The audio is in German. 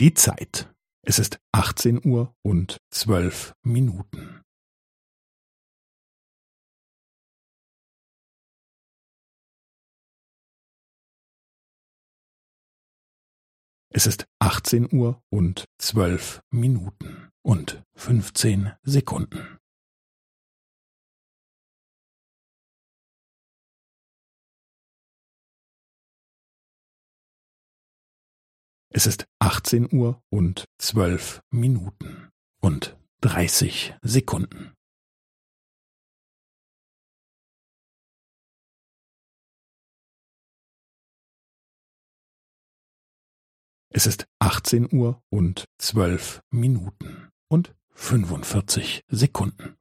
Die Zeit. Es ist achtzehn Uhr und zwölf Minuten. Es ist achtzehn Uhr und zwölf Minuten und fünfzehn Sekunden. Es ist achtzehn Uhr und zwölf Minuten und dreißig Sekunden. Es ist achtzehn Uhr und zwölf Minuten und fünfundvierzig Sekunden.